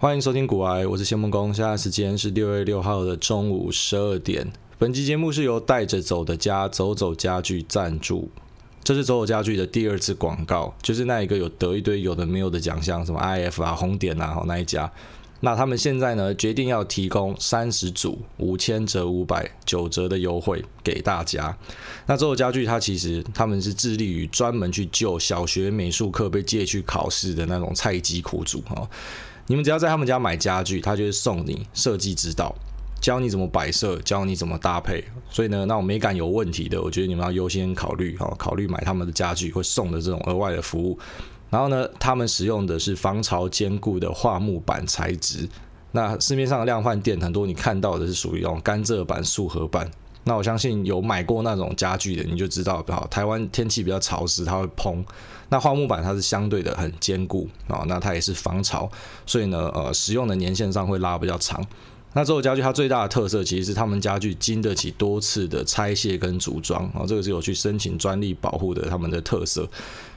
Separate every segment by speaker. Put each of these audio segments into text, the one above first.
Speaker 1: 欢迎收听古癌，我是谢梦工。现在时间是六月六号的中午十二点。本期节目是由带着走的家走走家具赞助。这是走走家具的第二次广告，就是那一个有得一堆有的没有的奖项，什么 IF 啊、红点啊，那一家。那他们现在呢，决定要提供三十组五千折五百九折的优惠给大家。那走走家具它其实他们是致力于专门去救小学美术课被借去考试的那种菜鸡苦主哈。你们只要在他们家买家具，他就会送你设计指导，教你怎么摆设，教你怎么搭配。所以呢，那种美感有问题的，我觉得你们要优先考虑哈，考虑买他们的家具会送的这种额外的服务。然后呢，他们使用的是防潮坚固的桦木板材质。那市面上的量贩店很多，你看到的是属于那种甘蔗板、素合板。那我相信有买过那种家具的，你就知道，好，台湾天气比较潮湿，它会蓬。那花木板它是相对的很坚固啊，那它也是防潮，所以呢，呃，使用的年限上会拉比较长。那这种家具它最大的特色其实是他们家具经得起多次的拆卸跟组装啊，这个是有去申请专利保护的他们的特色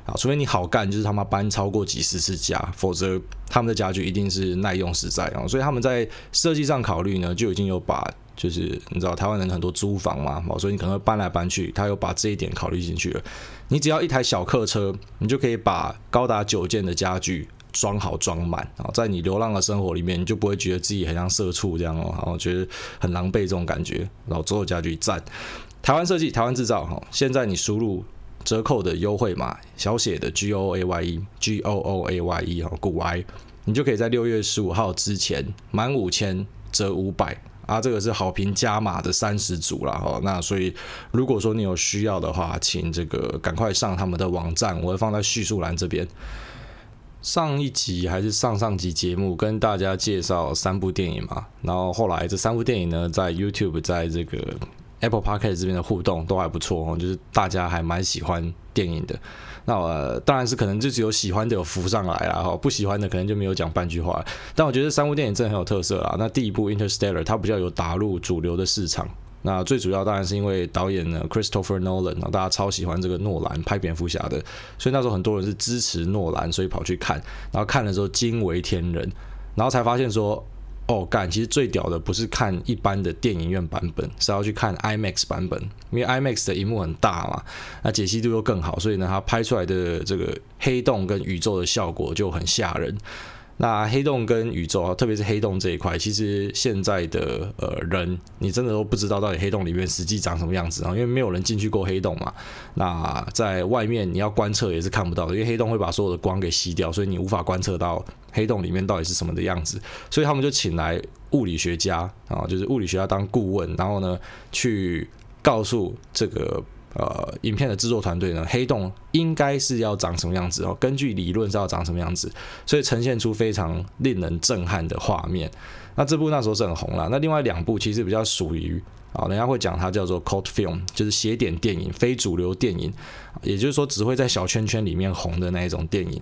Speaker 1: 啊，除非你好干，就是他妈搬超过几十次家，否则他们的家具一定是耐用实在啊，所以他们在设计上考虑呢，就已经有把。就是你知道台湾人很多租房嘛，所以你可能会搬来搬去，他又把这一点考虑进去了。你只要一台小客车，你就可以把高达九件的家具装好装满，然后在你流浪的生活里面，你就不会觉得自己很像社畜这样哦，然后觉得很狼狈这种感觉。然后所有家具赞，台湾设计，台湾制造哈。现在你输入折扣的优惠码小写的 G O A Y E G O O A Y E 哈，股癌，你就可以在六月十五号之前满五千折五百。啊，这个是好评加码的三十组了哈，那所以如果说你有需要的话，请这个赶快上他们的网站，我会放在叙述栏这边。上一集还是上上集节目跟大家介绍三部电影嘛，然后后来这三部电影呢，在 YouTube 在这个 Apple Podcast 这边的互动都还不错哦，就是大家还蛮喜欢电影的。那我、呃、当然是可能就只有喜欢的有浮上来了哈，不喜欢的可能就没有讲半句话。但我觉得三部电影真的很有特色啊。那第一部《Interstellar》它比较有打入主流的市场。那最主要当然是因为导演呢 Christopher Nolan，大家超喜欢这个诺兰拍蝙蝠侠的，所以那时候很多人是支持诺兰，所以跑去看，然后看了之后惊为天人，然后才发现说。哦，干！其实最屌的不是看一般的电影院版本，是要去看 IMAX 版本，因为 IMAX 的荧幕很大嘛，那解析度又更好，所以呢，它拍出来的这个黑洞跟宇宙的效果就很吓人。那黑洞跟宇宙啊，特别是黑洞这一块，其实现在的呃人，你真的都不知道到底黑洞里面实际长什么样子啊，因为没有人进去过黑洞嘛。那在外面你要观测也是看不到的，因为黑洞会把所有的光给吸掉，所以你无法观测到黑洞里面到底是什么的样子。所以他们就请来物理学家啊，就是物理学家当顾问，然后呢去告诉这个。呃，影片的制作团队呢，黑洞应该是要长什么样子哦？根据理论是要长什么样子，所以呈现出非常令人震撼的画面。那这部那时候是很红了。那另外两部其实比较属于啊，人家会讲它叫做 cult film，就是邪典电影、非主流电影，也就是说只会在小圈圈里面红的那一种电影。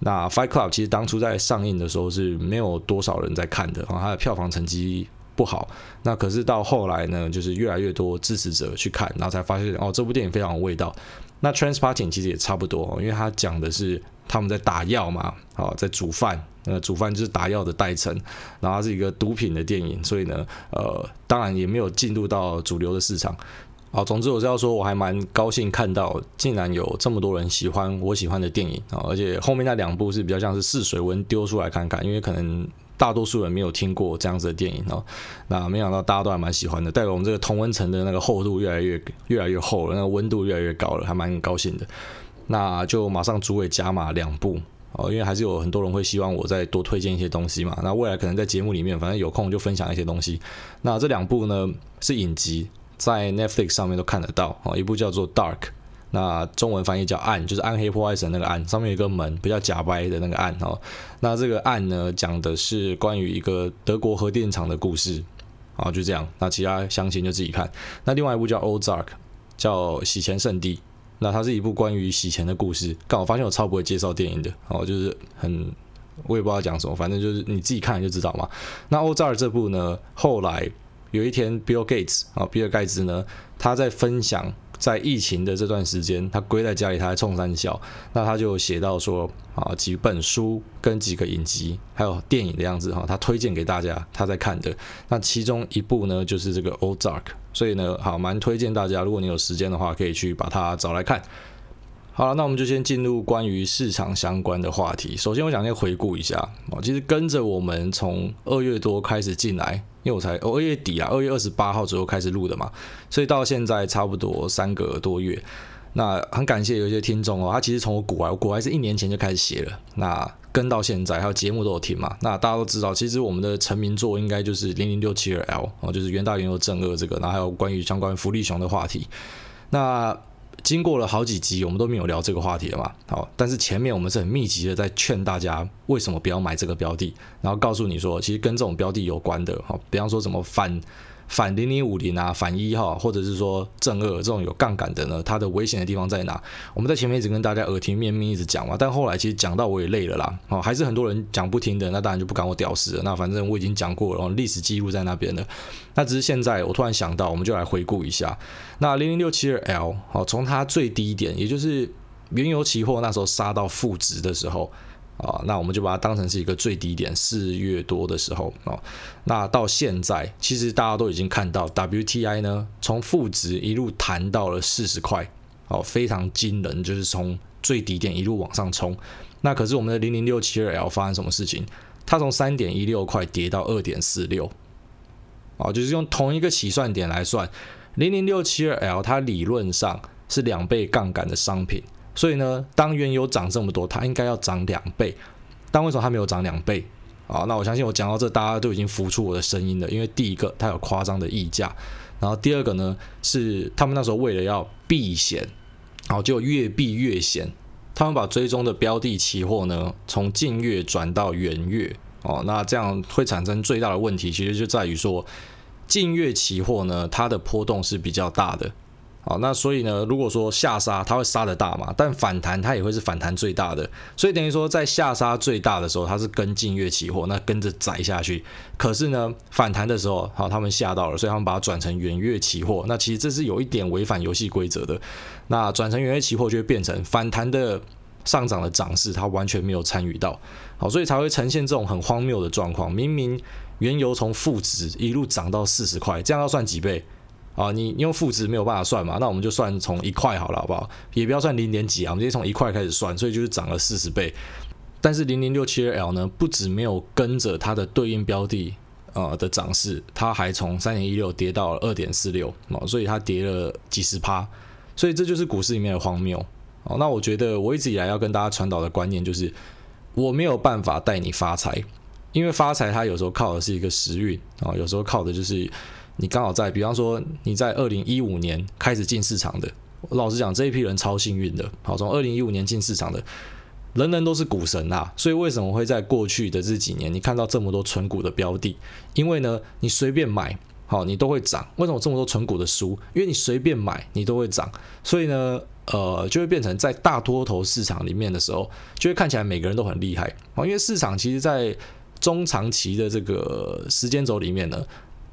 Speaker 1: 那 Fight Club 其实当初在上映的时候是没有多少人在看的啊，它的票房成绩。不好，那可是到后来呢，就是越来越多支持者去看，然后才发现哦，这部电影非常有味道。那 Transporting 其实也差不多，因为它讲的是他们在打药嘛，哦，在煮饭，那煮饭就是打药的代称，然后它是一个毒品的电影，所以呢，呃，当然也没有进入到主流的市场。好，总之我是要说，我还蛮高兴看到，竟然有这么多人喜欢我喜欢的电影啊，而且后面那两部是比较像是试水温丢出来看看，因为可能。大多数人没有听过这样子的电影哦，那没想到大家都还蛮喜欢的，代表我们这个同温层的那个厚度越来越越来越厚了，那个温度越来越高了，还蛮高兴的。那就马上主委加码两部哦，因为还是有很多人会希望我再多推荐一些东西嘛。那未来可能在节目里面，反正有空就分享一些东西。那这两部呢是影集，在 Netflix 上面都看得到哦，一部叫做 Dark。那中文翻译叫暗，就是暗黑破坏神那个暗，上面有个门，比较假掰的那个暗哦。那这个暗呢，讲的是关于一个德国核电厂的故事，啊，就这样。那其他详情就自己看。那另外一部叫 Ozark，叫洗钱圣地。那它是一部关于洗钱的故事。刚好发现我超不会介绍电影的，哦，就是很我也不知道讲什么，反正就是你自己看就知道嘛。那 Ozark 这部呢，后来有一天 Bill Gates 啊，比尔盖茨呢，他在分享。在疫情的这段时间，他归在家里，他在冲三小，那他就写到说啊，几本书跟几个影集，还有电影的样子哈，他推荐给大家，他在看的。那其中一部呢，就是这个 Ozark，所以呢，好蛮推荐大家，如果你有时间的话，可以去把它找来看。好了，那我们就先进入关于市场相关的话题。首先，我想先回顾一下啊，其实跟着我们从二月多开始进来，因为我才二月底啊，二月二十八号左右开始录的嘛，所以到现在差不多三个多月。那很感谢有一些听众哦，他其实从我股癌，我股癌是一年前就开始写了，那跟到现在还有节目都有听嘛。那大家都知道，其实我们的成名作应该就是零零六七二 L 哦，就是元大原油正二这个，然后还有关于相关福利熊的话题。那经过了好几集，我们都没有聊这个话题了嘛？好，但是前面我们是很密集的在劝大家为什么不要买这个标的，然后告诉你说，其实跟这种标的有关的，好，比方说什么反。反零零五零啊，反一哈，或者是说正二这种有杠杆的呢，它的危险的地方在哪？我们在前面一直跟大家耳提面命一直讲嘛，但后来其实讲到我也累了啦，哦，还是很多人讲不听的，那当然就不干我屌事了。那反正我已经讲过了，历史记录在那边了。那只是现在我突然想到，我们就来回顾一下，那零零六七二 L，好，从它最低点，也就是原油期货那时候杀到负值的时候。啊，那我们就把它当成是一个最低点，四月多的时候哦。那到现在，其实大家都已经看到，WTI 呢从负值一路弹到了四十块，哦，非常惊人，就是从最低点一路往上冲。那可是我们的零零六七二 L 发生什么事情？它从三点一六块跌到二点四六，哦，就是用同一个起算点来算，零零六七二 L 它理论上是两倍杠杆的商品。所以呢，当原油涨这么多，它应该要涨两倍。但为什么它没有涨两倍？啊，那我相信我讲到这，大家都已经浮出我的声音了。因为第一个，它有夸张的溢价；然后第二个呢，是他们那时候为了要避险，然后就越避越险。他们把追踪的标的期货呢，从近月转到远月。哦，那这样会产生最大的问题，其实就在于说，近月期货呢，它的波动是比较大的。好，那所以呢，如果说下杀它会杀得大嘛，但反弹它也会是反弹最大的，所以等于说在下杀最大的时候，它是跟近月期货，那跟着宰下去。可是呢，反弹的时候，好，他们吓到了，所以他们把它转成远月期货。那其实这是有一点违反游戏规则的。那转成远月期货就会变成反弹的上涨的涨势，它完全没有参与到。好，所以才会呈现这种很荒谬的状况。明明原油从负值一路涨到四十块，这样要算几倍？啊，你用负值没有办法算嘛？那我们就算从一块好了，好不好？也不要算零点几啊，我们直接从一块开始算，所以就是涨了四十倍。但是零零六七二 L 呢，不止没有跟着它的对应标的呃的涨势，它还从三点一六跌到了二点四六哦，所以它跌了几十趴。所以这就是股市里面的荒谬哦。那我觉得我一直以来要跟大家传导的观念就是，我没有办法带你发财，因为发财它有时候靠的是一个时运啊，有时候靠的就是。你刚好在，比方说你在二零一五年开始进市场的，老实讲这一批人超幸运的。好，从二零一五年进市场的，人人都是股神啊。所以为什么会在过去的这几年你看到这么多存股的标的？因为呢，你随便买，好，你都会涨。为什么这么多存股的输？因为你随便买，你都会涨。所以呢，呃，就会变成在大多头市场里面的时候，就会看起来每个人都很厉害。好，因为市场其实在中长期的这个时间轴里面呢。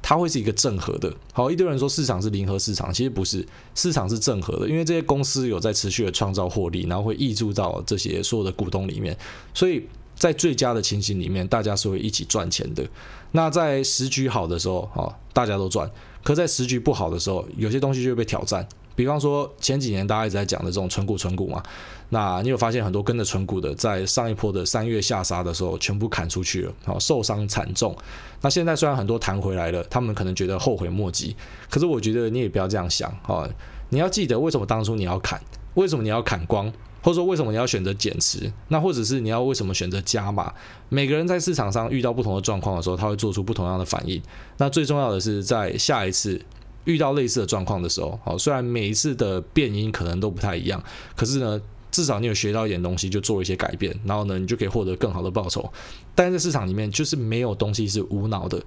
Speaker 1: 它会是一个正和的，好，一堆人说市场是零和市场，其实不是，市场是正和的，因为这些公司有在持续的创造获利，然后会溢注到这些所有的股东里面，所以在最佳的情形里面，大家是会一起赚钱的。那在时局好的时候，哦，大家都赚；可在时局不好的时候，有些东西就会被挑战。比方说前几年大家一直在讲的这种存股存股嘛，那你有发现很多跟着存股的，在上一波的三月下杀的时候，全部砍出去了，好，受伤惨重。那现在虽然很多弹回来了，他们可能觉得后悔莫及，可是我觉得你也不要这样想啊，你要记得为什么当初你要砍，为什么你要砍光，或者说为什么你要选择减持，那或者是你要为什么选择加码？每个人在市场上遇到不同的状况的时候，他会做出不同样的反应。那最重要的是在下一次。遇到类似的状况的时候，好，虽然每一次的变因可能都不太一样，可是呢，至少你有学到一点东西，就做一些改变，然后呢，你就可以获得更好的报酬。但是在市场里面，就是没有东西是无脑的，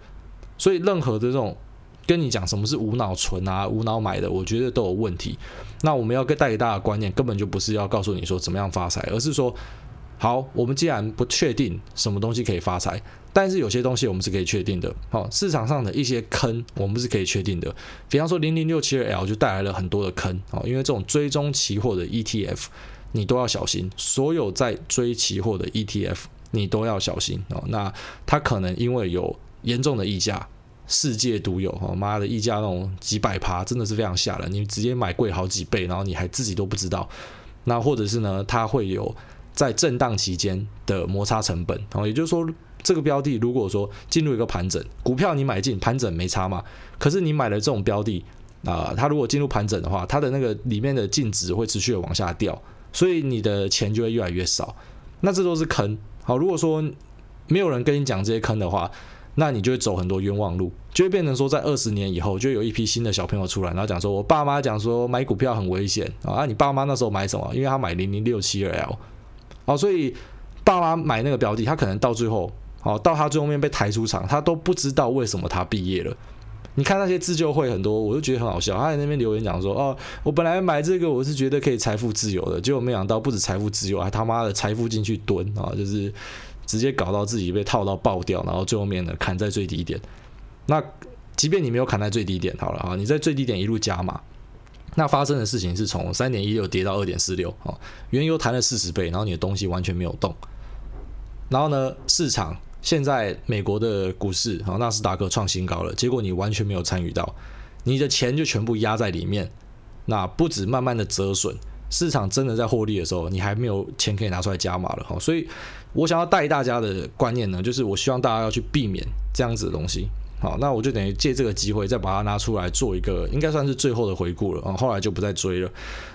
Speaker 1: 所以任何的这种跟你讲什么是无脑存啊、无脑买的，我觉得都有问题。那我们要带给大家的观念，根本就不是要告诉你说怎么样发财，而是说好，我们既然不确定什么东西可以发财，但是有些东西我们是可以确定的。好，市场上的一些坑我们是可以确定的。比方说零零六七二 L 就带来了很多的坑。哦，因为这种追踪期货的 ETF 你都要小心，所有在追期货的 ETF 你都要小心哦。那它可能因为有严重的溢价，世界独有哦，妈的溢价那种几百趴，真的是非常吓人。你直接买贵好几倍，然后你还自己都不知道。那或者是呢，它会有。在震荡期间的摩擦成本，然后也就是说，这个标的如果说进入一个盘整，股票你买进盘整没差嘛？可是你买了这种标的啊、它如果进入盘整的话，它的那个里面的净值会持续的往下掉，所以你的钱就会越来越少。那这都是坑。好，如果说没有人跟你讲这些坑的话，那你就会走很多冤枉路，就会变成说，在二十年以后，就有一批新的小朋友出来，然后讲说，我爸妈讲说买股票很危险啊，你爸妈那时候买什么？因为他买零零六七二 L。好，所以爸妈买那个标的，他可能到最后，好，到他最后面被抬出场，他都不知道为什么他毕业了。你看那些自救会很多，我就觉得很好笑。他在那边留言讲说：“哦，我本来买这个，我是觉得可以财富自由的，结果没想到不止财富自由，还他妈的财富进去蹲啊，就是直接搞到自己被套到爆掉，然后最后面呢砍在最低点。那即便你没有砍在最低点，好了啊，你在最低点一路加码。”那发生的事情是从三点一六跌到二点四六，哦，原油弹了四十倍，然后你的东西完全没有动。然后呢，市场现在美国的股市，哦，纳斯达克创新高了，结果你完全没有参与到，你的钱就全部压在里面。那不止慢慢的折损，市场真的在获利的时候，你还没有钱可以拿出来加码了，哈。所以我想要带大家的观念呢，就是我希望大家要去避免这样子的东西。好，那我就等于借这个机会再把它拿出来做一个，应该算是最后的回顾了啊。后来就不再追了。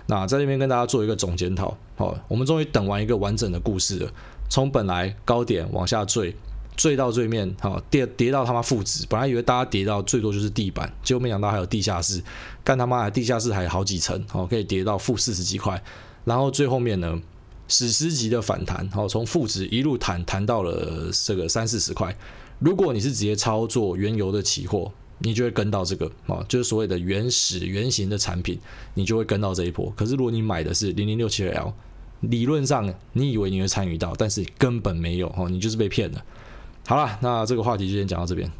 Speaker 1: 那在这边跟大家做一个总检讨。好，我们终于等完一个完整的故事了，从本来高点往下坠，坠到最面，好跌跌到他妈负值。本来以为大家跌到最多就是地板，结果没想到还有地下室，干他妈的地下室还有好几层，好可以跌到负四十几块。然后最后面呢，史诗级的反弹，好从负值一路弹弹到了这个三四十块。如果你是直接操作原油的期货，你就会跟到这个啊，就是所谓的原始原型的产品，你就会跟到这一波。可是如果你买的是零零六七二 L，理论上你以为你会参与到，但是根本没有哦，你就是被骗了。好了，那这个话题就先讲到这边。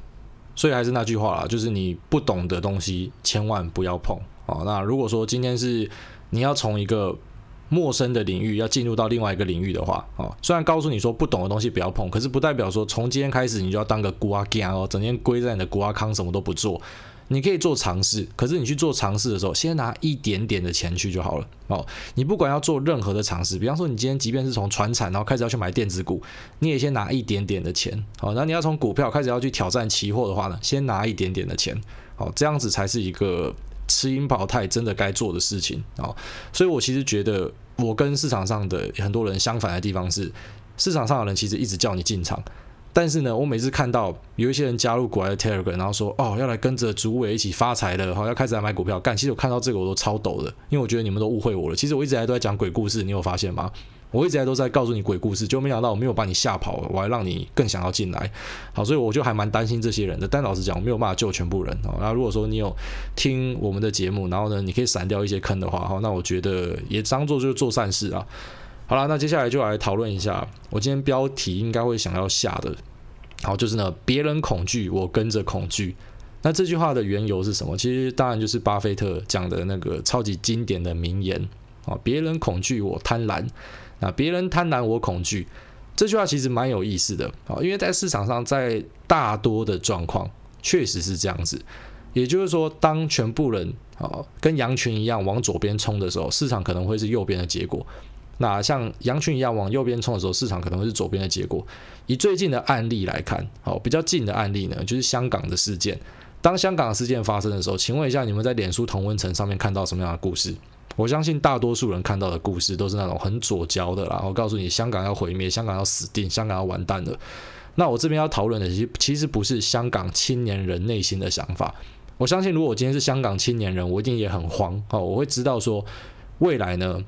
Speaker 1: 所以还是那句话啦，就是你不懂的东西千万不要碰哦。那如果说今天是你要从一个陌生的领域要进入到另外一个领域的话，哦，虽然告诉你说不懂的东西不要碰，可是不代表说从今天开始你就要当个龟仔囝哦，整天龟在你的孤阿坑什么都不做。你可以做尝试，可是你去做尝试的时候，先拿一点点的钱去就好了哦。你不管要做任何的尝试，比方说你今天即便是从传产然后开始要去买电子股，你也先拿一点点的钱哦。那你要从股票开始要去挑战期货的话呢，先拿一点点的钱哦，这样子才是一个。吃赢保泰真的该做的事情哦，所以我其实觉得我跟市场上的很多人相反的地方是，市场上的人其实一直叫你进场，但是呢，我每次看到有一些人加入国外的 Telegram，然后说哦要来跟着主委一起发财的，好要开始来买股票干，其实我看到这个我都超抖的，因为我觉得你们都误会我了。其实我一直以来都在讲鬼故事，你有发现吗？我一直以来都在告诉你鬼故事，就没想到我没有把你吓跑，我还让你更想要进来。好，所以我就还蛮担心这些人的。但老实讲，我没有办法救全部人。好，那如果说你有听我们的节目，然后呢，你可以闪掉一些坑的话，好，那我觉得也当做就是做善事啊。好了，那接下来就来讨论一下，我今天标题应该会想要下的，好，就是呢，别人恐惧，我跟着恐惧。那这句话的缘由是什么？其实当然就是巴菲特讲的那个超级经典的名言啊，别人恐惧，我贪婪。那别人贪婪，我恐惧，这句话其实蛮有意思的啊，因为在市场上，在大多的状况确实是这样子。也就是说，当全部人啊跟羊群一样往左边冲的时候，市场可能会是右边的结果；那像羊群一样往右边冲的时候，市场可能会是左边的结果。以最近的案例来看，好，比较近的案例呢，就是香港的事件。当香港事件发生的时候，请问一下，你们在脸书同温层上面看到什么样的故事？我相信大多数人看到的故事都是那种很左胶的啦。我告诉你，香港要毁灭，香港要死定，香港要完蛋了。那我这边要讨论的，其实其实不是香港青年人内心的想法。我相信，如果我今天是香港青年人，我一定也很慌哦。我会知道说，未来呢，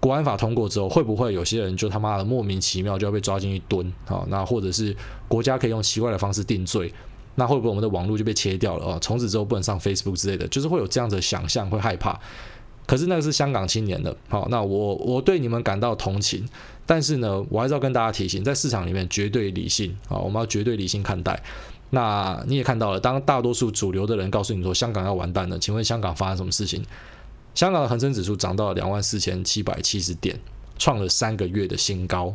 Speaker 1: 国安法通过之后，会不会有些人就他妈的莫名其妙就要被抓进去蹲啊？那或者是国家可以用奇怪的方式定罪？那会不会我们的网络就被切掉了啊？从此之后不能上 Facebook 之类的，就是会有这样的想象，会害怕。可是那个是香港青年的，好，那我我对你们感到同情，但是呢，我还是要跟大家提醒，在市场里面绝对理性啊，我们要绝对理性看待。那你也看到了，当大多数主流的人告诉你说香港要完蛋了，请问香港发生什么事情？香港的恒生指数涨到了两万四千七百七十点，创了三个月的新高。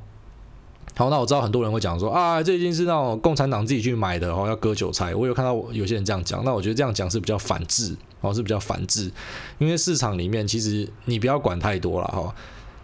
Speaker 1: 好，那我知道很多人会讲说啊，这已经是那种共产党自己去买的，哦，要割韭菜。我有看到有些人这样讲，那我觉得这样讲是比较反智，哦，是比较反智，因为市场里面其实你不要管太多了哈。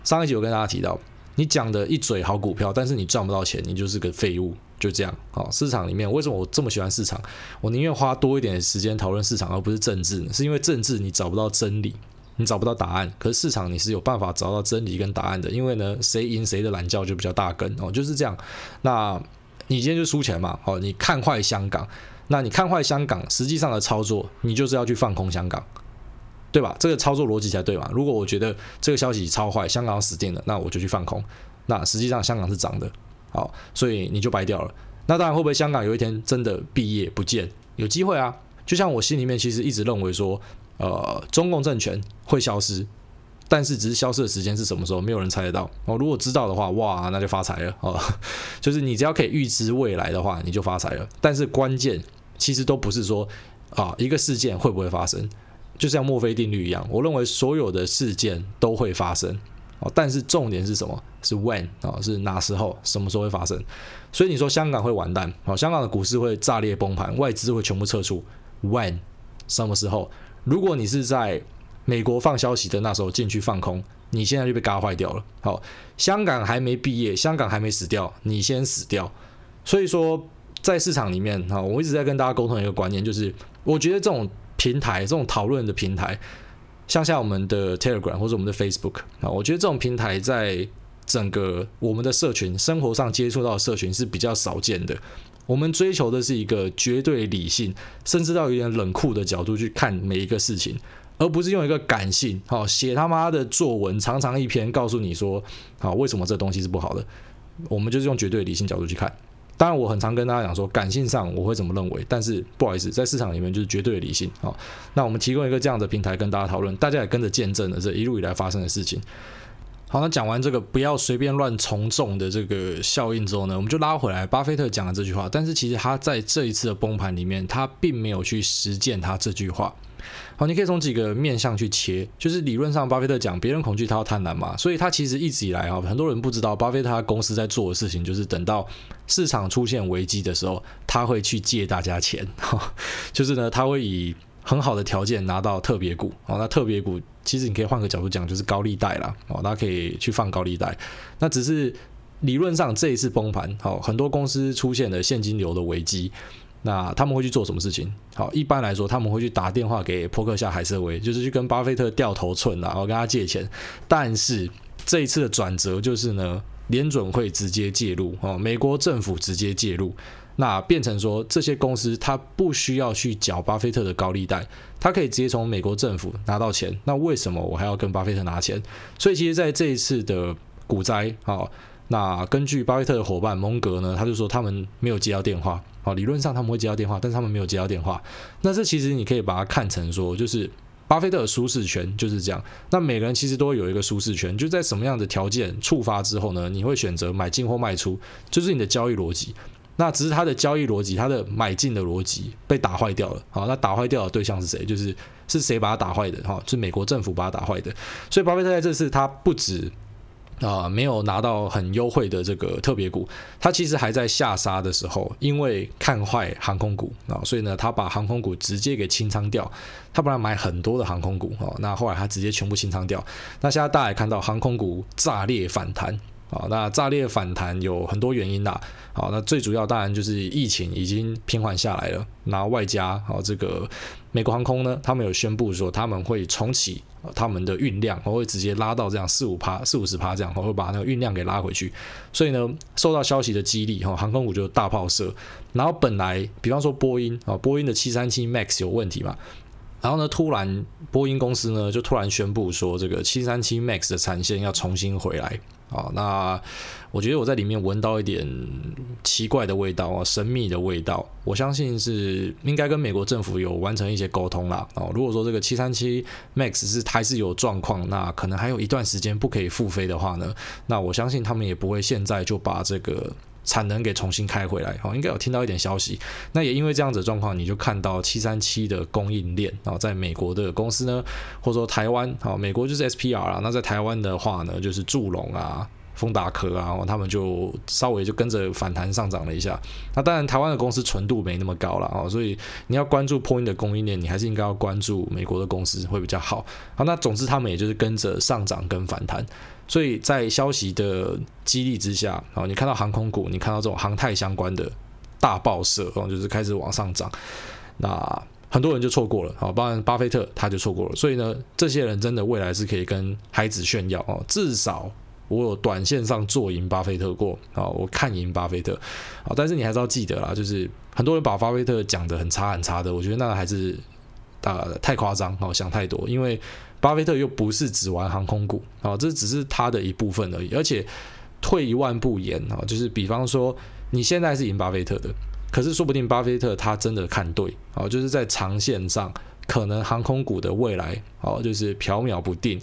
Speaker 1: 上一集我跟大家提到，你讲的一嘴好股票，但是你赚不到钱，你就是个废物。就这样，好，市场里面为什么我这么喜欢市场？我宁愿花多一点时间讨论市场，而不是政治呢？是因为政治你找不到真理，你找不到答案，可是市场你是有办法找到真理跟答案的。因为呢，谁赢谁的懒觉就比较大根哦，就是这样。那你今天就输钱嘛？哦，你看坏香港，那你看坏香港，实际上的操作你就是要去放空香港，对吧？这个操作逻辑才对嘛。如果我觉得这个消息超坏，香港死定了，那我就去放空。那实际上香港是涨的。好，所以你就白掉了。那当然，会不会香港有一天真的毕业不见？有机会啊。就像我心里面其实一直认为说，呃，中共政权会消失，但是只是消失的时间是什么时候，没有人猜得到。哦，如果知道的话，哇，那就发财了哦。就是你只要可以预知未来的话，你就发财了。但是关键其实都不是说啊，一个事件会不会发生，就像墨菲定律一样，我认为所有的事件都会发生。哦，但是重点是什么？是 when 啊，是哪时候？什么时候会发生？所以你说香港会完蛋？好，香港的股市会炸裂崩盘，外资会全部撤出。when 什么时候？如果你是在美国放消息的那时候进去放空，你现在就被嘎坏掉了。好，香港还没毕业，香港还没死掉，你先死掉。所以说，在市场里面，哈，我一直在跟大家沟通一个观念，就是我觉得这种平台，这种讨论的平台。像像我们的 Telegram 或者我们的 Facebook 啊，我觉得这种平台在整个我们的社群生活上接触到的社群是比较少见的。我们追求的是一个绝对理性，甚至到有点冷酷的角度去看每一个事情，而不是用一个感性，好写他妈的作文长长一篇告诉你说，好为什么这东西是不好的。我们就是用绝对理性角度去看。当然，我很常跟大家讲说，感性上我会怎么认为，但是不好意思，在市场里面就是绝对理性。好，那我们提供一个这样的平台跟大家讨论，大家也跟着见证了这一路以来发生的事情。好，那讲完这个不要随便乱从众的这个效应之后呢，我们就拉回来，巴菲特讲了这句话，但是其实他在这一次的崩盘里面，他并没有去实践他这句话。好，你可以从几个面向去切，就是理论上，巴菲特讲别人恐惧，他要贪婪嘛，所以他其实一直以来啊，很多人不知道，巴菲特他公司在做的事情，就是等到市场出现危机的时候，他会去借大家钱，就是呢，他会以很好的条件拿到特别股，哦，那特别股其实你可以换个角度讲，就是高利贷啦，哦，大家可以去放高利贷，那只是理论上这一次崩盘，好，很多公司出现了现金流的危机。那他们会去做什么事情？好，一般来说他们会去打电话给扑克夏海瑟薇，就是去跟巴菲特掉头寸啊，然后跟他借钱。但是这一次的转折就是呢，联准会直接介入，哦，美国政府直接介入，那变成说这些公司它不需要去缴巴菲特的高利贷，它可以直接从美国政府拿到钱。那为什么我还要跟巴菲特拿钱？所以其实在这一次的股灾，啊，那根据巴菲特的伙伴蒙格呢，他就说他们没有接到电话。好，理论上他们会接到电话，但是他们没有接到电话。那这其实你可以把它看成说，就是巴菲特的舒适圈就是这样。那每个人其实都会有一个舒适圈，就在什么样的条件触发之后呢，你会选择买进或卖出，就是你的交易逻辑。那只是他的交易逻辑，他的买进的逻辑被打坏掉了。好，那打坏掉的对象是谁？就是是谁把他打坏的？哈，是美国政府把他打坏的。所以巴菲特在这次他不止。啊、没有拿到很优惠的这个特别股，他其实还在下杀的时候，因为看坏航空股啊，所以呢，他把航空股直接给清仓掉。他本来买很多的航空股啊，那后来他直接全部清仓掉。那现在大家也看到航空股炸裂反弹。啊，那炸裂反弹有很多原因啦。好，那最主要当然就是疫情已经平缓下来了。那外加好这个美国航空呢，他们有宣布说他们会重启他们的运量，我会直接拉到这样四五趴、四五十趴这样，我会把那个运量给拉回去。所以呢，受到消息的激励，哈，航空股就大炮射。然后本来比方说波音啊，波音的七三七 MAX 有问题嘛。然后呢，突然波音公司呢就突然宣布说，这个七三七 MAX 的产线要重新回来。啊，那我觉得我在里面闻到一点奇怪的味道啊，神秘的味道。我相信是应该跟美国政府有完成一些沟通啦。哦，如果说这个七三七 MAX 是还是有状况，那可能还有一段时间不可以复飞的话呢，那我相信他们也不会现在就把这个。产能给重新开回来，好，应该有听到一点消息。那也因为这样子的状况，你就看到七三七的供应链啊，在美国的公司呢，或者说台湾，好，美国就是 SPR 啊，那在台湾的话呢，就是祝龙啊、丰达科啊，他们就稍微就跟着反弹上涨了一下。那当然，台湾的公司纯度没那么高了啊，所以你要关注波音的供应链，你还是应该要关注美国的公司会比较好。好，那总之他们也就是跟着上涨跟反弹。所以在消息的激励之下，啊，你看到航空股，你看到这种航太相关的大爆射，然后就是开始往上涨，那很多人就错过了，啊，包括巴菲特他就错过了。所以呢，这些人真的未来是可以跟孩子炫耀哦，至少我有短线上做赢巴菲特过，啊，我看赢巴菲特，啊，但是你还是要记得啦，就是很多人把巴菲特讲得很差很差的，我觉得那还是啊太夸张，哦，想太多，因为。巴菲特又不是只玩航空股啊，这只是他的一部分而已。而且退一万步言啊，就是比方说你现在是赢巴菲特的，可是说不定巴菲特他真的看对啊，就是在长线上，可能航空股的未来哦，就是飘渺不定。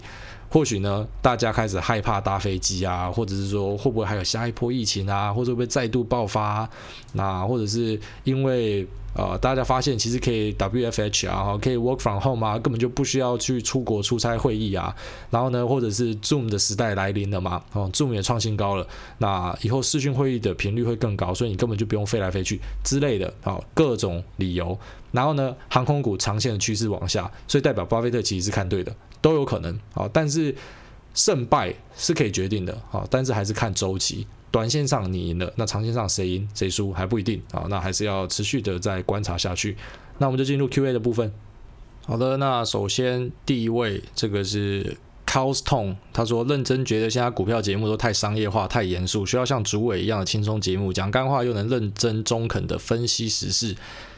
Speaker 1: 或许呢，大家开始害怕搭飞机啊，或者是说会不会还有下一波疫情啊，或者会不会再度爆发？那或者是因为呃，大家发现其实可以 WFH 啊，可以 work from home 啊，根本就不需要去出国出差会议啊。然后呢，或者是 Zoom 的时代来临了嘛，哦，Zoom 也创新高了，那以后视讯会议的频率会更高，所以你根本就不用飞来飞去之类的，好，各种理由。然后呢，航空股长线的趋势往下，所以代表巴菲特其实是看对的。都有可能啊，但是胜败是可以决定的啊，但是还是看周期，短线上你赢了，那长线上谁赢谁输还不一定啊，那还是要持续的再观察下去。那我们就进入 Q&A 的部分。好的，那首先第一位这个是 Cowstone，他说认真觉得现在股票节目都太商业化、太严肃，需要像主委一样的轻松节目，讲干话又能认真中肯的分析时事。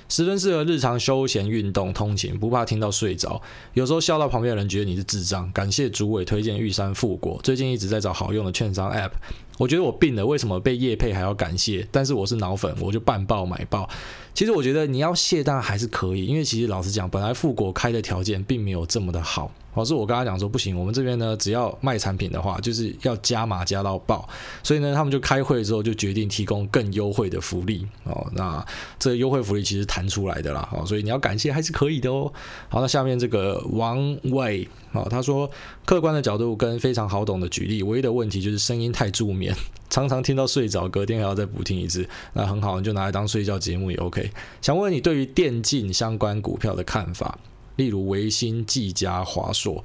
Speaker 1: 十分适合日常休闲、运动、通勤，不怕听到睡着。有时候笑到旁边的人觉得你是智障。感谢主委推荐玉山富国，最近一直在找好用的券商 App。我觉得我病了，为什么被叶配还要感谢？但是我是脑粉，我就半报买报。其实我觉得你要谢，当然还是可以，因为其实老实讲，本来复国开的条件并没有这么的好。老师，我跟他讲说不行，我们这边呢，只要卖产品的话，就是要加码加到爆。所以呢，他们就开会之后就决定提供更优惠的福利哦。那这个优惠福利其实弹出来的啦，哦，所以你要感谢还是可以的哦。好，那下面这个王伟啊，他说客观的角度跟非常好懂的举例，唯一的问题就是声音太助眠，常常听到睡着，隔天还要再补听一次。那很好，你就拿来当睡觉节目也 OK。想问你对于电竞相关股票的看法？例如微星、技嘉、华硕，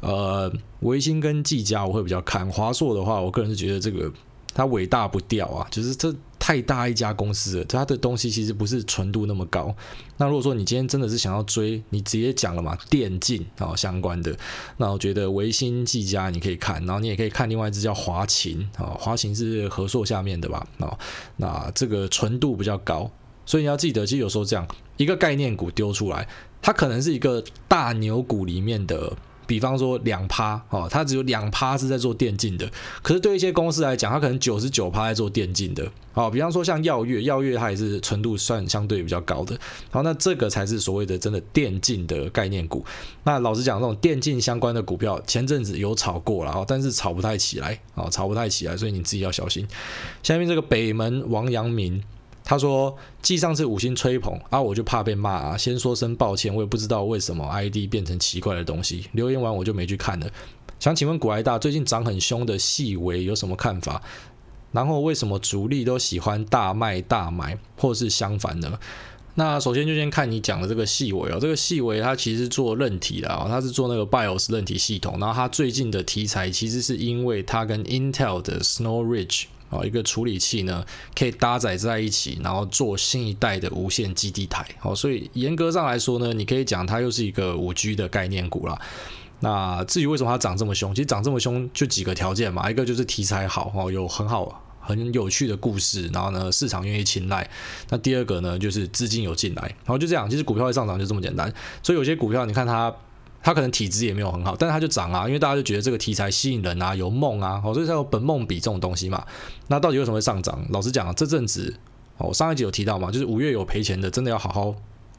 Speaker 1: 呃，微星跟技嘉我会比较看，华硕的话，我个人是觉得这个它尾大不掉啊，就是这太大一家公司了，它的东西其实不是纯度那么高。那如果说你今天真的是想要追，你直接讲了嘛，电竞啊、哦、相关的，那我觉得维新、技嘉你可以看，然后你也可以看另外一只叫华擎啊，华、哦、擎是和硕下面的吧？啊、哦，那这个纯度比较高，所以你要记得，其实有时候这样一个概念股丢出来。它可能是一个大牛股里面的，比方说两趴哦，它只有两趴是在做电竞的。可是对一些公司来讲，它可能九十九趴在做电竞的。好，比方说像耀月，耀月它也是纯度算相对比较高的。好，那这个才是所谓的真的电竞的概念股。那老实讲，这种电竞相关的股票，前阵子有炒过了，但是炒不太起来啊，炒不太起来，所以你自己要小心。下面这个北门王阳明。他说：“继上次五星吹捧啊，我就怕被骂啊。先说声抱歉，我也不知道为什么 ID 变成奇怪的东西。留言完我就没去看了。想请问古埃大，最近涨很凶的细微有什么看法？然后为什么主力都喜欢大卖大买，或是相反呢？那首先就先看你讲的这个细微哦，这个细微它其实做韧体的啊，它是做那个 BIOS 韧体系统。然后它最近的题材其实是因为它跟 Intel 的 Snow Ridge。”哦，一个处理器呢，可以搭载在一起，然后做新一代的无线基地台。哦，所以严格上来说呢，你可以讲它又是一个五 G 的概念股啦。那至于为什么它涨这么凶，其实涨这么凶就几个条件嘛，一个就是题材好，哦，有很好很有趣的故事，然后呢，市场愿意青睐。那第二个呢，就是资金有进来，然后就这样，其实股票会上涨就这么简单。所以有些股票，你看它，它可能体质也没有很好，但是它就涨啊，因为大家就觉得这个题材吸引人啊，有梦啊，哦，所以才有本梦比这种东西嘛。那到底为什么会上涨？老实讲，这阵子，哦，上一集有提到嘛，就是五月有赔钱的，真的要好好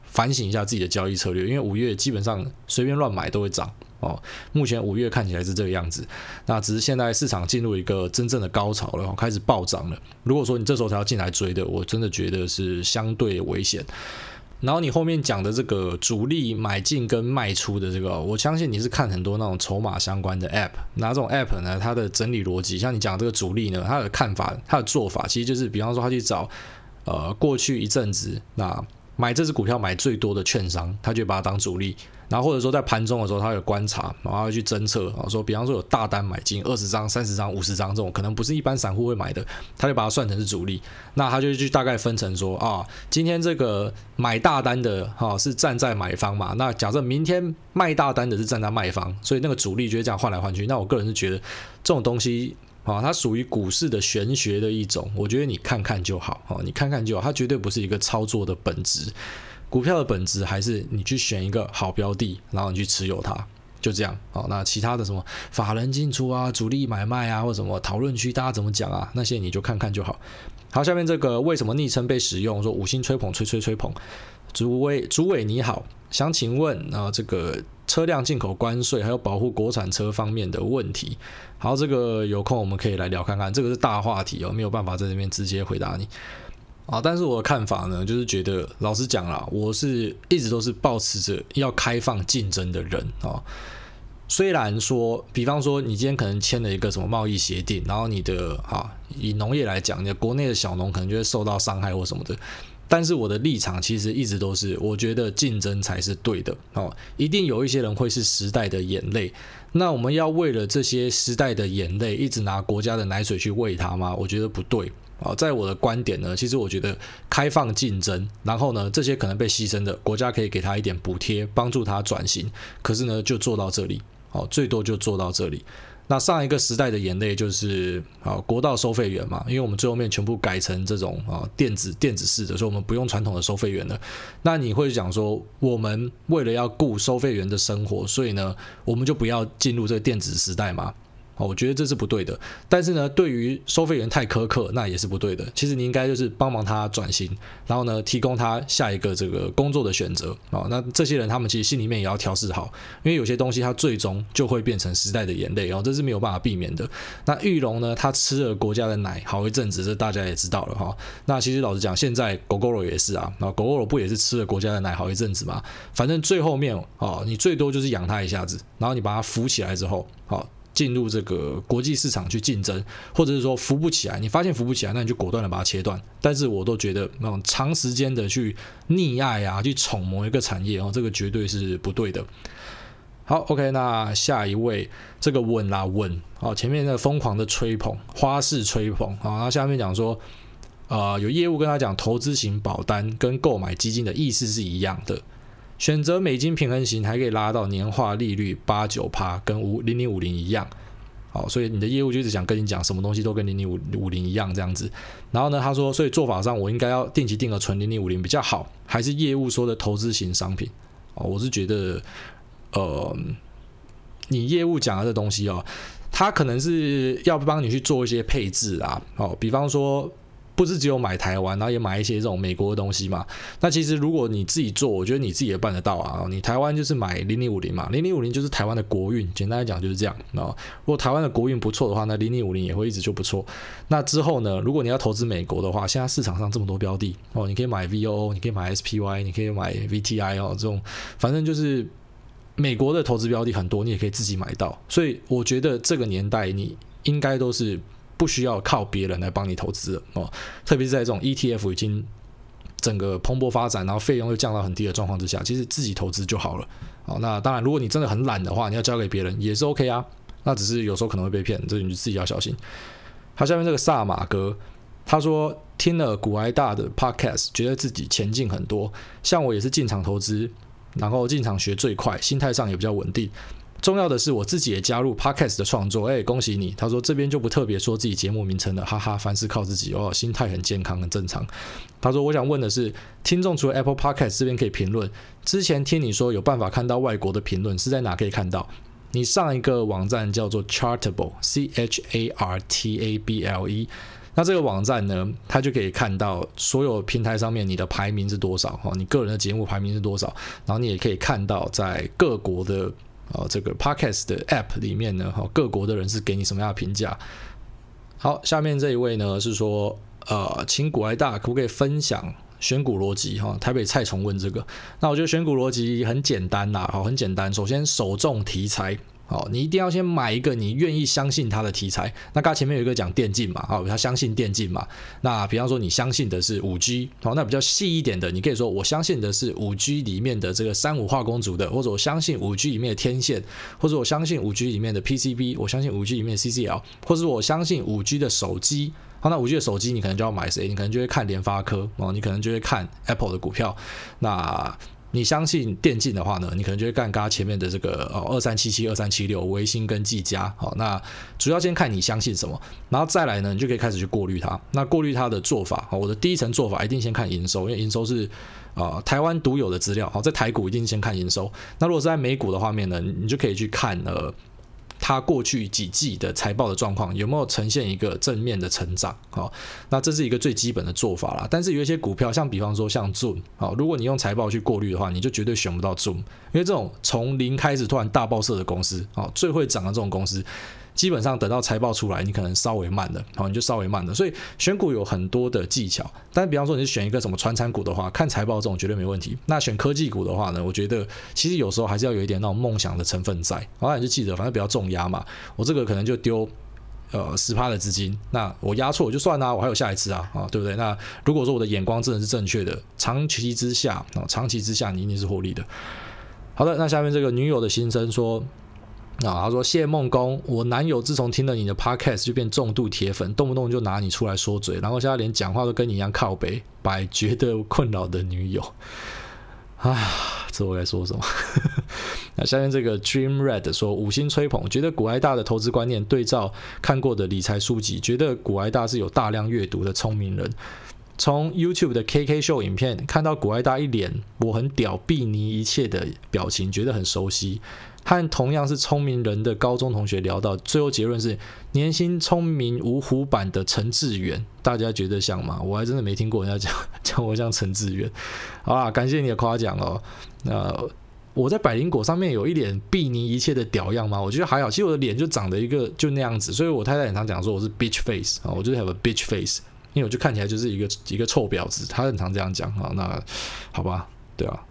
Speaker 1: 反省一下自己的交易策略，因为五月基本上随便乱买都会涨。哦，目前五月看起来是这个样子，那只是现在市场进入一个真正的高潮了，开始暴涨了。如果说你这时候才要进来追的，我真的觉得是相对危险。然后你后面讲的这个主力买进跟卖出的这个，我相信你是看很多那种筹码相关的 app，哪种 app 呢，它的整理逻辑，像你讲这个主力呢，他的看法、他的做法，其实就是比方说他去找呃过去一阵子那买这只股票买最多的券商，他就把它当主力。然后或者说在盘中的时候，他有观察，然后去侦测啊，说比方说有大单买进二十张、三十张、五十张这种，可能不是一般散户会买的，他就把它算成是主力。那他就去大概分成说啊，今天这个买大单的哈是站在买方嘛，那假设明天卖大单的是站在卖方，所以那个主力就会这样换来换去。那我个人是觉得这种东西啊，它属于股市的玄学的一种，我觉得你看看就好啊，你看看就好，它绝对不是一个操作的本质。股票的本质还是你去选一个好标的，然后你去持有它，就这样。好，那其他的什么法人进出啊、主力买卖啊，或什么讨论区大家怎么讲啊，那些你就看看就好。好，下面这个为什么昵称被使用？说五星吹捧，吹吹吹捧。主委，主委你好，想请问啊，这个车辆进口关税还有保护国产车方面的问题。好，这个有空我们可以来聊看看，这个是大话题哦，没有办法在这边直接回答你。啊，但是我的看法呢，就是觉得老实讲啦，我是一直都是抱持着要开放竞争的人啊。虽然说，比方说你今天可能签了一个什么贸易协定，然后你的啊，以农业来讲，你的国内的小农可能就会受到伤害或什么的。但是我的立场其实一直都是，我觉得竞争才是对的哦。一定有一些人会是时代的眼泪，那我们要为了这些时代的眼泪，一直拿国家的奶水去喂它吗？我觉得不对。啊，在我的观点呢，其实我觉得开放竞争，然后呢，这些可能被牺牲的国家可以给他一点补贴，帮助他转型。可是呢，就做到这里，哦，最多就做到这里。那上一个时代的眼泪就是啊，国道收费员嘛，因为我们最后面全部改成这种啊电子电子式的，所以我们不用传统的收费员了。那你会讲说，我们为了要顾收费员的生活，所以呢，我们就不要进入这个电子时代嘛？哦，我觉得这是不对的。但是呢，对于收费员太苛刻，那也是不对的。其实你应该就是帮忙他转型，然后呢，提供他下一个这个工作的选择啊。那这些人他们其实心里面也要调试好，因为有些东西它最终就会变成时代的眼泪哦，这是没有办法避免的。那玉龙呢，他吃了国家的奶好一阵子，这大家也知道了哈。那其实老实讲，现在狗狗肉也是啊，那狗狗肉不也是吃了国家的奶好一阵子嘛？反正最后面哦，你最多就是养它一下子，然后你把它扶起来之后，好。进入这个国际市场去竞争，或者是说扶不起来，你发现扶不起来，那你就果断的把它切断。但是我都觉得那种长时间的去溺爱啊，去宠某一个产业哦，这个绝对是不对的。好，OK，那下一位这个稳啦稳哦，前面那疯狂的吹捧，花式吹捧啊，那下面讲说，呃，有业务跟他讲，投资型保单跟购买基金的意思是一样的。选择美金平衡型还可以拉到年化利率八九趴，跟五零零五零一样，好，所以你的业务就一直想跟你讲什么东西都跟零零五五零一样这样子。然后呢，他说，所以做法上我应该要定期定额存零零五零比较好，还是业务说的投资型商品？哦，我是觉得，呃，你业务讲的这东西哦，他可能是要帮你去做一些配置啊，哦，比方说。不是只有买台湾，然后也买一些这种美国的东西嘛？那其实如果你自己做，我觉得你自己也办得到啊。你台湾就是买零零五零嘛，零零五零就是台湾的国运，简单来讲就是这样啊。如果台湾的国运不错的话，那零零五零也会一直就不错。那之后呢，如果你要投资美国的话，现在市场上这么多标的哦，你可以买 VOO，你可以买 SPY，你可以买 VTI 哦，这种反正就是美国的投资标的很多，你也可以自己买到。所以我觉得这个年代你应该都是。不需要靠别人来帮你投资哦，特别是在这种 ETF 已经整个蓬勃发展，然后费用又降到很低的状况之下，其实自己投资就好了。哦，那当然，如果你真的很懒的话，你要交给别人也是 OK 啊。那只是有时候可能会被骗，这你就自己要小心。他下面这个萨马哥，他说听了古埃大的 Podcast，觉得自己前进很多。像我也是进场投资，然后进场学最快，心态上也比较稳定。重要的是我自己也加入 Podcast 的创作，哎，恭喜你！他说这边就不特别说自己节目名称了，哈哈，凡事靠自己哦，心态很健康，很正常。他说我想问的是，听众除了 Apple Podcast 这边可以评论，之前听你说有办法看到外国的评论，是在哪可以看到？你上一个网站叫做 Chartable，C H A R T A B L E。那这个网站呢，它就可以看到所有平台上面你的排名是多少哈，你个人的节目排名是多少，然后你也可以看到在各国的哦这个 Podcast 的 App 里面呢，哈各国的人是给你什么样的评价。好，下面这一位呢是说，呃，请股外大可不可以分享选股逻辑哈？台北蔡崇问这个，那我觉得选股逻辑很简单呐，好，很简单，首先首重题材。好，你一定要先买一个你愿意相信它的题材。那刚前面有一个讲电竞嘛，哦，他相信电竞嘛。那比方说你相信的是五 G，好，那比较细一点的，你可以说我相信的是五 G 里面的这个三五化工组的，或者我相信五 G 里面的天线，或者我相信五 G 里面的 PCB，我相信五 G 里面的 CCL，或者我相信五 G 的手机。好，那五 G 的手机你可能就要买谁？你可能就会看联发科哦，你可能就会看 Apple 的股票。那你相信电竞的话呢，你可能就会干刚前面的这个哦，二三七七、二三七六、微星跟技嘉。好，那主要先看你相信什么，然后再来呢，你就可以开始去过滤它。那过滤它的做法，好，我的第一层做法一定先看营收，因为营收是啊、呃、台湾独有的资料。好，在台股一定先看营收。那如果是在美股的画面呢，你就可以去看呃。它过去几季的财报的状况有没有呈现一个正面的成长？好，那这是一个最基本的做法啦。但是有一些股票，像比方说像 Zoom，好，如果你用财报去过滤的话，你就绝对选不到 Zoom，因为这种从零开始突然大爆射的公司，好，最会涨的这种公司。基本上等到财报出来，你可能稍微慢的，好，你就稍微慢的。所以选股有很多的技巧，但比方说你是选一个什么传产股的话，看财报这种绝对没问题。那选科技股的话呢，我觉得其实有时候还是要有一点那种梦想的成分在。好，那你就记得，反正比较重压嘛，我这个可能就丢呃十趴的资金，那我压错就算啦，我还有下一次啊，啊对不对？那如果说我的眼光真的是正确的，长期之下啊，长期之下你一定是获利的。好的，那下面这个女友的心声说。啊，他说谢孟恭，我男友自从听了你的 podcast 就变重度铁粉，动不动就拿你出来说嘴，然后现在连讲话都跟你一样靠北，百觉得困扰的女友。啊，这我该说什么？那下面这个 Dream Red 说五星吹捧，觉得股癌大的投资观念对照看过的理财书籍，觉得股癌大是有大量阅读的聪明人。从 YouTube 的 KK 秀影片看到股癌大一脸我很屌睥睨一切的表情，觉得很熟悉。和同样是聪明人的高中同学聊到，最后结论是年薪聪明五虎版的陈志远，大家觉得像吗？我还真的没听过人家讲讲我像陈志远。好啦，感谢你的夸奖哦。那我在百灵果上面有一脸睥睨一切的屌样吗？我觉得还好，其实我的脸就长得一个就那样子，所以我太太很常讲说我是 bitch face 啊，我就是 have a bitch face，因为我就看起来就是一个一个臭婊子，她很常这样讲啊。那好吧，对啊。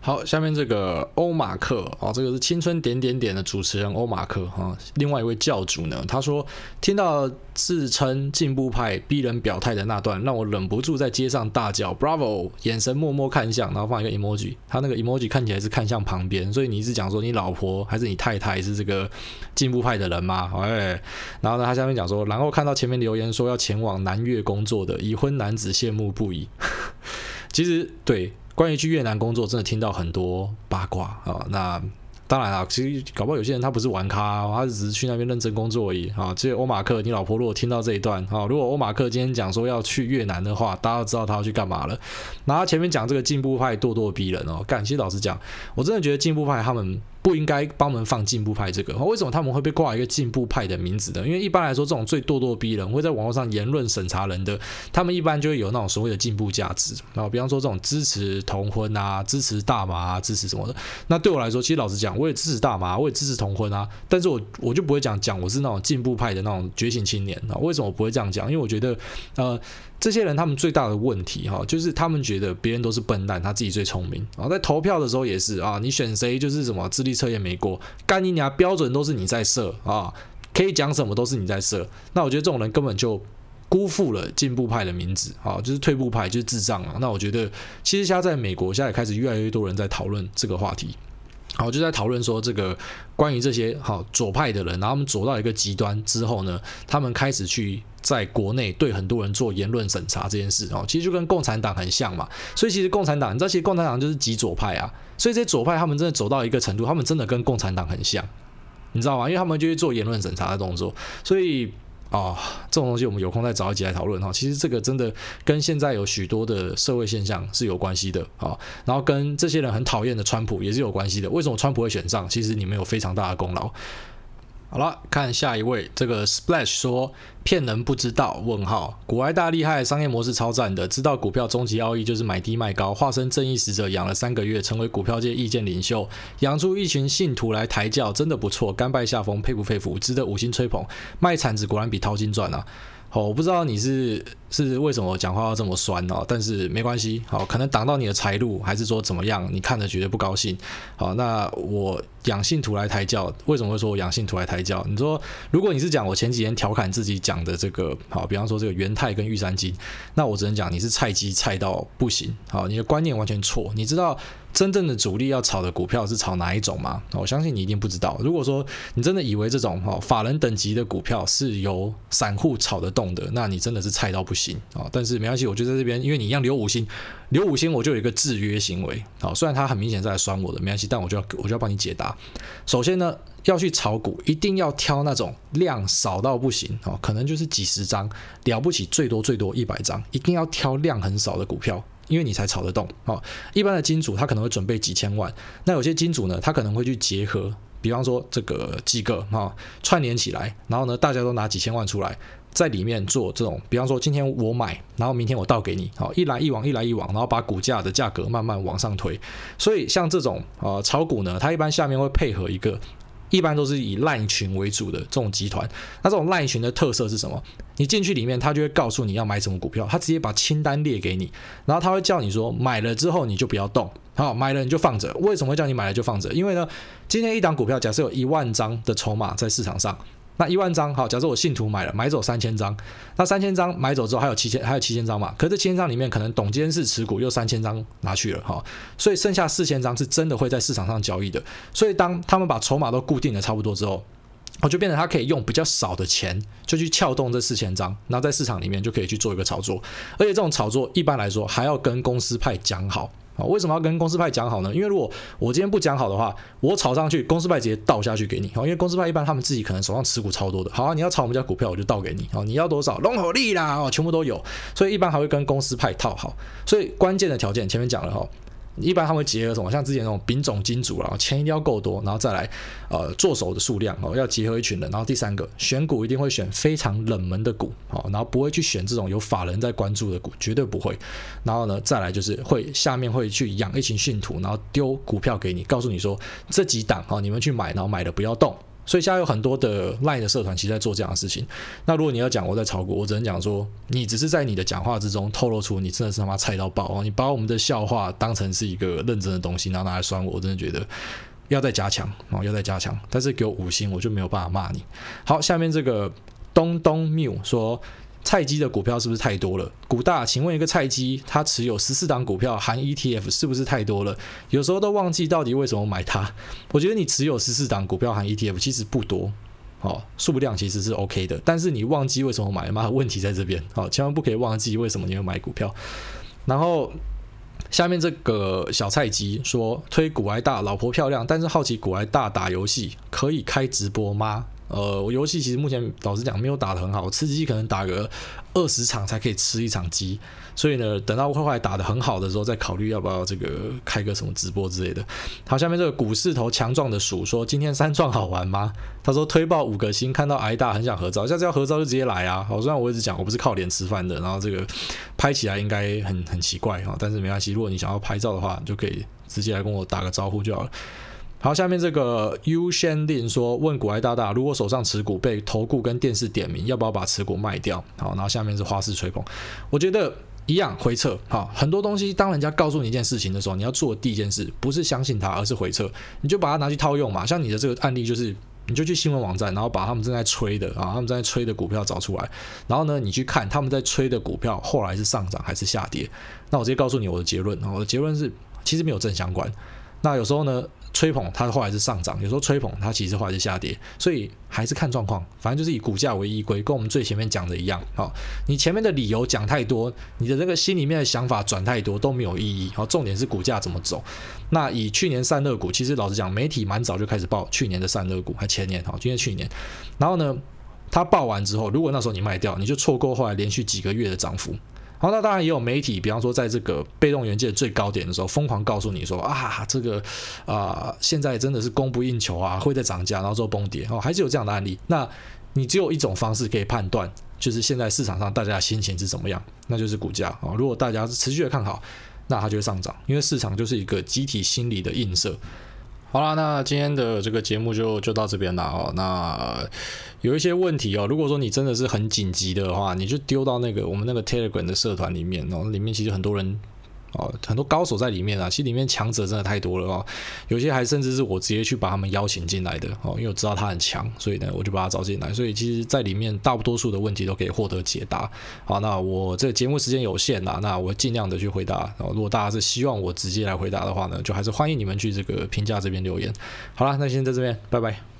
Speaker 1: 好，下面这个欧马克啊，这个是青春点点点的主持人欧马克哈。另外一位教主呢，他说听到自称进步派逼人表态的那段，让我忍不住在街上大叫 “Bravo”，眼神默默看向，然后放一个 emoji。他那个 emoji 看起来是看向旁边，所以你一直讲说你老婆还是你太太是这个进步派的人吗？哎，然后呢，他下面讲说，然后看到前面留言说要前往南越工作的已婚男子羡慕不已。其实对。关于去越南工作，真的听到很多八卦啊。那当然了，其实搞不好有些人他不是玩咖，他只是去那边认真工作而已啊。这欧马克，你老婆如果听到这一段啊，如果欧马克今天讲说要去越南的话，大家都知道他要去干嘛了。然后前面讲这个进步派咄咄逼人哦，感谢老实讲，我真的觉得进步派他们。不应该帮我们放进步派这个，为什么他们会被挂一个进步派的名字呢？因为一般来说，这种最咄咄逼人，会在网络上言论审查人的，他们一般就会有那种所谓的进步价值。然后，比方说这种支持同婚啊，支持大麻啊，支持什么的。那对我来说，其实老实讲，我也支持大麻，我也支持同婚啊。但是我我就不会讲讲我是那种进步派的那种觉醒青年啊。为什么我不会这样讲？因为我觉得，呃。这些人他们最大的问题哈，就是他们觉得别人都是笨蛋，他自己最聪明。然后在投票的时候也是啊，你选谁就是什么智力测验没过，干你娘标准都是你在设啊，可以讲什么都是你在设。那我觉得这种人根本就辜负了进步派的名字啊，就是退步派，就是智障了。那我觉得其实现在在美国，现在也开始越来越多人在讨论这个话题。好，就在讨论说这个关于这些好左派的人，然后他们左到一个极端之后呢，他们开始去在国内对很多人做言论审查这件事哦，其实就跟共产党很像嘛。所以其实共产党，你知道，其实共产党就是极左派啊。所以这些左派他们真的走到一个程度，他们真的跟共产党很像。你知道吗？因为他们就会做言论审查的动作，所以啊、这种东西我们有空再找一集来讨论哈。其实这个真的跟现在有许多的社会现象是有关系的啊、然后跟这些人很讨厌的川普也是有关系的。为什么川普会选上？其实你们有非常大的功劳。好了，看下一位，这个 Splash 说骗人不知道？问号，股外大厉害，商业模式超赞的，知道股票终极奥义就是买低卖高，化身正义使者养了三个月，成为股票界意见领袖，养出一群信徒来抬轿，真的不错，甘拜下风，佩服佩服，值得五星吹捧，卖铲子果然比淘金赚啊！好，我不知道你是是为什么讲话要这么酸哦，但是没关系，好，可能挡到你的财路，还是说怎么样，你看着觉得不高兴。好，那我养信徒来抬轿，为什么会说我养信徒来抬轿？你说，如果你是讲我前几天调侃自己讲的这个，好，比方说这个元太跟玉山金，那我只能讲你是菜鸡菜到不行，好，你的观念完全错，你知道。真正的主力要炒的股票是炒哪一种吗？我相信你一定不知道。如果说你真的以为这种哈法人等级的股票是由散户炒得动的，那你真的是菜到不行啊！但是没关系，我就在这边，因为你一样留五星，留五星我就有一个制约行为。好，虽然他很明显在酸我的，没关系，但我就要我就要帮你解答。首先呢，要去炒股，一定要挑那种量少到不行哦，可能就是几十张，了不起最多最多一百张，一定要挑量很少的股票。因为你才炒得动哦，一般的金主他可能会准备几千万，那有些金主呢，他可能会去结合，比方说这个几个哈串联起来，然后呢，大家都拿几千万出来，在里面做这种，比方说今天我买，然后明天我倒给你，好，一来一往，一来一往，然后把股价的价格慢慢往上推。所以像这种呃炒股呢，它一般下面会配合一个。一般都是以烂群为主的这种集团，那这种烂群的特色是什么？你进去里面，他就会告诉你要买什么股票，他直接把清单列给你，然后他会叫你说买了之后你就不要动，好，买了你就放着。为什么会叫你买了就放着？因为呢，今天一档股票假设有一万张的筹码在市场上。那一万张好，假设我信徒买了，买走三千张，那三千张买走之后还有七千，还有七千张嘛？可是这七千张里面可能董监事持股又三千张拿去了哈，所以剩下四千张是真的会在市场上交易的。所以当他们把筹码都固定的差不多之后，我就变成他可以用比较少的钱就去撬动这四千张，然后在市场里面就可以去做一个炒作，而且这种炒作一般来说还要跟公司派讲好。啊，为什么要跟公司派讲好呢？因为如果我今天不讲好的话，我炒上去，公司派直接倒下去给你。好，因为公司派一般他们自己可能手上持股超多的。好啊，你要炒我们家股票，我就倒给你。好，你要多少？龙口利啦，哦，全部都有。所以一般还会跟公司派套好。所以关键的条件前面讲了哈。一般他们会结合什么？像之前那种丙种金主，啊钱一定要够多，然后再来呃做手的数量哦，要结合一群人。然后第三个选股一定会选非常冷门的股哦，然后不会去选这种有法人在关注的股，绝对不会。然后呢，再来就是会下面会去养一群信徒，然后丢股票给你，告诉你说这几档哦，你们去买，然后买的不要动。所以现在有很多的赖的社团，其实在做这样的事情。那如果你要讲我在炒股，我只能讲说，你只是在你的讲话之中透露出你真的是他妈菜到爆哦！你把我们的笑话当成是一个认真的东西，然后拿来酸我，我真的觉得要再加强哦，要再加强。但是给我五星，我就没有办法骂你。好，下面这个东东缪说。菜鸡的股票是不是太多了？股大，请问一个菜鸡，他持有十四档股票含 ETF，是不是太多了？有时候都忘记到底为什么买它。我觉得你持有十四档股票含 ETF 其实不多，哦，数量其实是 OK 的。但是你忘记为什么买，妈，问题在这边，哦，千万不可以忘记为什么你要买股票。然后下面这个小菜鸡说，推股癌大，老婆漂亮，但是好奇股癌大打游戏可以开直播吗？呃，我游戏其实目前老实讲没有打得很好，吃鸡可能打个二十场才可以吃一场鸡，所以呢，等到后来打得很好的时候再考虑要不要这个开个什么直播之类的。好，下面这个股市头强壮的鼠说，今天三创好玩吗？他说推爆五个星，看到挨大很想合照，下次要合照就直接来啊。好，虽然我一直讲我不是靠脸吃饭的，然后这个拍起来应该很很奇怪哈，但是没关系，如果你想要拍照的话，你就可以直接来跟我打个招呼就好了。好，下面这个 U 先令说，问股癌大大，如果手上持股被投顾跟电视点名，要不要把持股卖掉？好，然后下面是花式吹捧，我觉得一样回撤。好，很多东西当人家告诉你一件事情的时候，你要做的第一件事不是相信他，而是回撤，你就把它拿去套用嘛。像你的这个案例就是，你就去新闻网站，然后把他们正在吹的啊，他们正在吹的股票找出来，然后呢，你去看他们在吹的股票后来是上涨还是下跌。那我直接告诉你我的结论，我的结论是其实没有正相关。那有时候呢，吹捧它后来是上涨，有时候吹捧它其实后来是下跌，所以还是看状况。反正就是以股价为依归，跟我们最前面讲的一样。好，你前面的理由讲太多，你的这个心里面的想法转太多都没有意义。好，重点是股价怎么走。那以去年散热股，其实老实讲，媒体蛮早就开始报去年的散热股，还前年好，今天去年。然后呢，它报完之后，如果那时候你卖掉，你就错过后来连续几个月的涨幅。好，那当然也有媒体，比方说在这个被动元件最高点的时候，疯狂告诉你说啊，这个啊、呃，现在真的是供不应求啊，会在涨价，然后之后崩跌哦，还是有这样的案例。那你只有一种方式可以判断，就是现在市场上大家的心情是怎么样，那就是股价啊。如果大家持续的看好，那它就会上涨，因为市场就是一个集体心理的映射。好啦，那今天的这个节目就就到这边了哦。那有一些问题哦，如果说你真的是很紧急的话，你就丢到那个我们那个 Telegram 的社团里面哦，里面其实很多人。哦，很多高手在里面啊，其实里面强者真的太多了哦。有些还甚至是我直接去把他们邀请进来的哦，因为我知道他很强，所以呢，我就把他找进来。所以其实，在里面大多数的问题都可以获得解答。好，那我这节目时间有限啦，那我尽量的去回答。哦，如果大家是希望我直接来回答的话呢，就还是欢迎你们去这个评价这边留言。好了，那先在这边，拜拜。